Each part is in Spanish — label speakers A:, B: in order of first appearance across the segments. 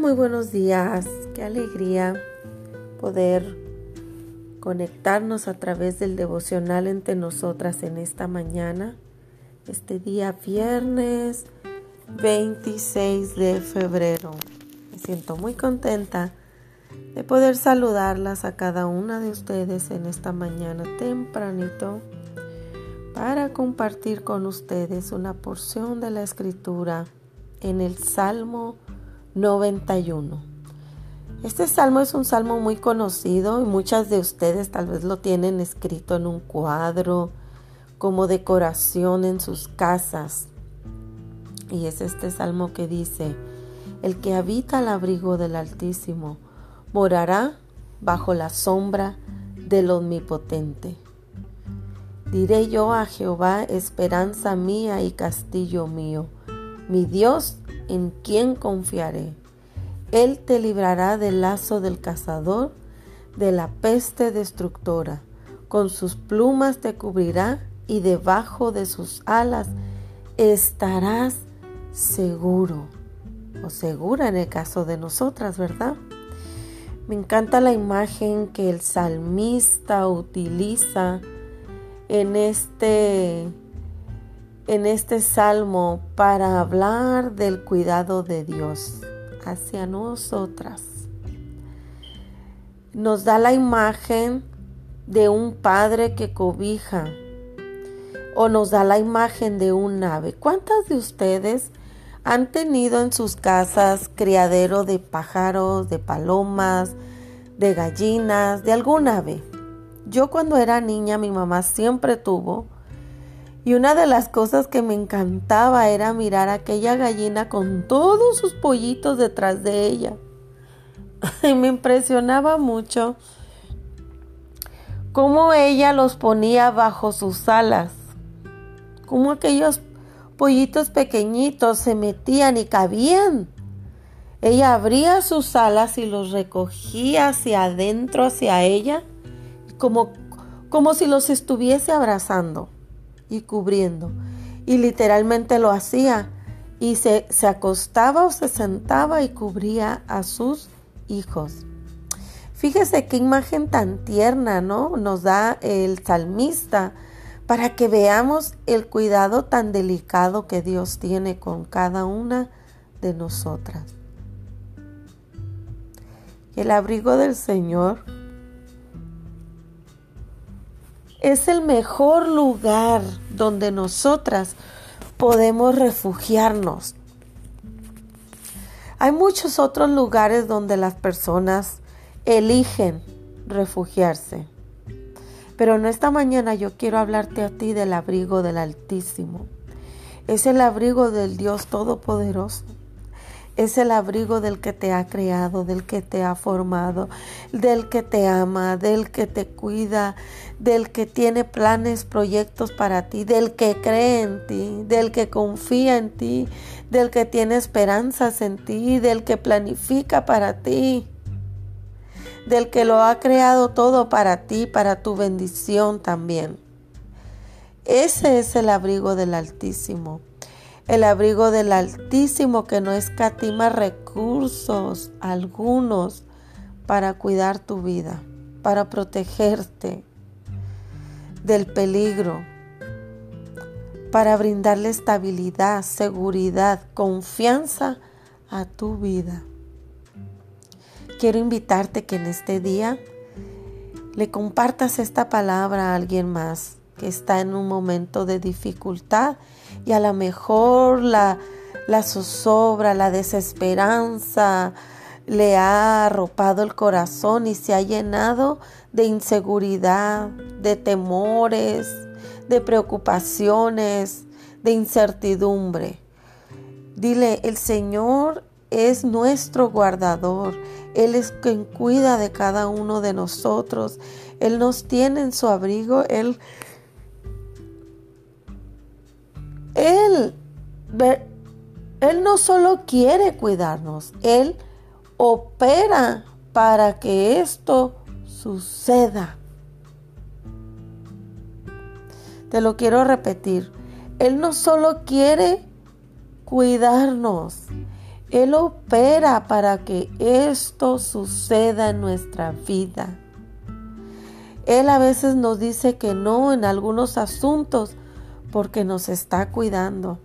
A: Muy buenos días. Qué alegría poder conectarnos a través del devocional entre nosotras en esta mañana, este día viernes 26 de febrero. Me siento muy contenta de poder saludarlas a cada una de ustedes en esta mañana tempranito para compartir con ustedes una porción de la escritura en el Salmo 91. Este salmo es un salmo muy conocido y muchas de ustedes tal vez lo tienen escrito en un cuadro como decoración en sus casas. Y es este salmo que dice, el que habita al abrigo del Altísimo morará bajo la sombra del Omnipotente. Diré yo a Jehová, esperanza mía y castillo mío, mi Dios en quien confiaré. Él te librará del lazo del cazador, de la peste destructora. Con sus plumas te cubrirá y debajo de sus alas estarás seguro o segura en el caso de nosotras, ¿verdad? Me encanta la imagen que el salmista utiliza en este en este salmo para hablar del cuidado de Dios hacia nosotras. Nos da la imagen de un padre que cobija o nos da la imagen de un ave. ¿Cuántas de ustedes han tenido en sus casas criadero de pájaros, de palomas, de gallinas, de algún ave? Yo cuando era niña mi mamá siempre tuvo y una de las cosas que me encantaba era mirar a aquella gallina con todos sus pollitos detrás de ella. Y me impresionaba mucho cómo ella los ponía bajo sus alas, cómo aquellos pollitos pequeñitos se metían y cabían. Ella abría sus alas y los recogía hacia adentro, hacia ella, como, como si los estuviese abrazando y cubriendo. Y literalmente lo hacía. Y se, se acostaba o se sentaba y cubría a sus hijos. Fíjese qué imagen tan tierna, ¿no? Nos da el salmista para que veamos el cuidado tan delicado que Dios tiene con cada una de nosotras. El abrigo del Señor es el mejor lugar donde nosotras podemos refugiarnos. Hay muchos otros lugares donde las personas eligen refugiarse. Pero en esta mañana yo quiero hablarte a ti del abrigo del Altísimo. Es el abrigo del Dios Todopoderoso es el abrigo del que te ha creado, del que te ha formado, del que te ama, del que te cuida, del que tiene planes, proyectos para ti, del que cree en ti, del que confía en ti, del que tiene esperanzas en ti, del que planifica para ti, del que lo ha creado todo para ti, para tu bendición también. Ese es el abrigo del Altísimo el abrigo del Altísimo que no escatima recursos algunos para cuidar tu vida, para protegerte del peligro, para brindarle estabilidad, seguridad, confianza a tu vida. Quiero invitarte que en este día le compartas esta palabra a alguien más que está en un momento de dificultad y a lo mejor la, la zozobra, la desesperanza le ha arropado el corazón y se ha llenado de inseguridad, de temores, de preocupaciones, de incertidumbre. Dile, el Señor es nuestro guardador. Él es quien cuida de cada uno de nosotros. Él nos tiene en su abrigo. Él Él, él no solo quiere cuidarnos, Él opera para que esto suceda. Te lo quiero repetir. Él no solo quiere cuidarnos, Él opera para que esto suceda en nuestra vida. Él a veces nos dice que no en algunos asuntos porque nos está cuidando.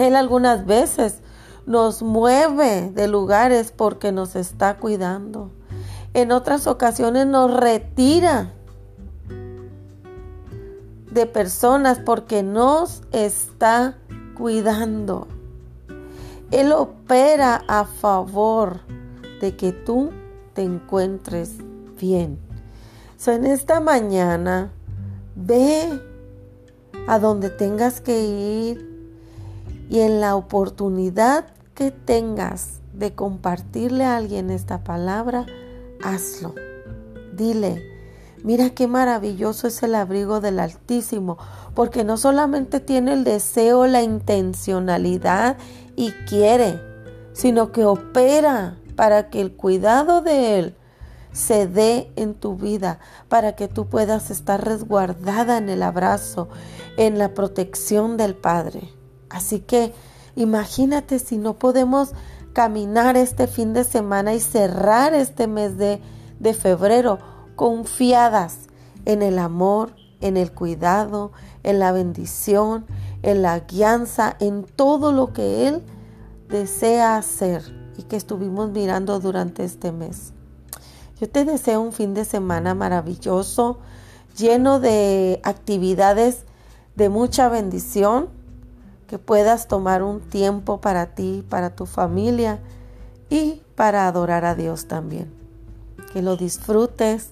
A: Él algunas veces nos mueve de lugares porque nos está cuidando. En otras ocasiones nos retira de personas porque nos está cuidando. Él opera a favor de que tú te encuentres bien. So, en esta mañana, ve a donde tengas que ir y en la oportunidad que tengas de compartirle a alguien esta palabra, hazlo. Dile, mira qué maravilloso es el abrigo del Altísimo, porque no solamente tiene el deseo, la intencionalidad y quiere, sino que opera para que el cuidado de Él se dé en tu vida para que tú puedas estar resguardada en el abrazo, en la protección del Padre. Así que imagínate si no podemos caminar este fin de semana y cerrar este mes de, de febrero confiadas en el amor, en el cuidado, en la bendición, en la guianza, en todo lo que Él desea hacer y que estuvimos mirando durante este mes. Yo te deseo un fin de semana maravilloso, lleno de actividades de mucha bendición, que puedas tomar un tiempo para ti, para tu familia y para adorar a Dios también. Que lo disfrutes.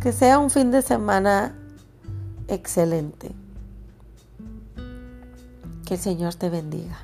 A: Que sea un fin de semana excelente. Que el Señor te bendiga.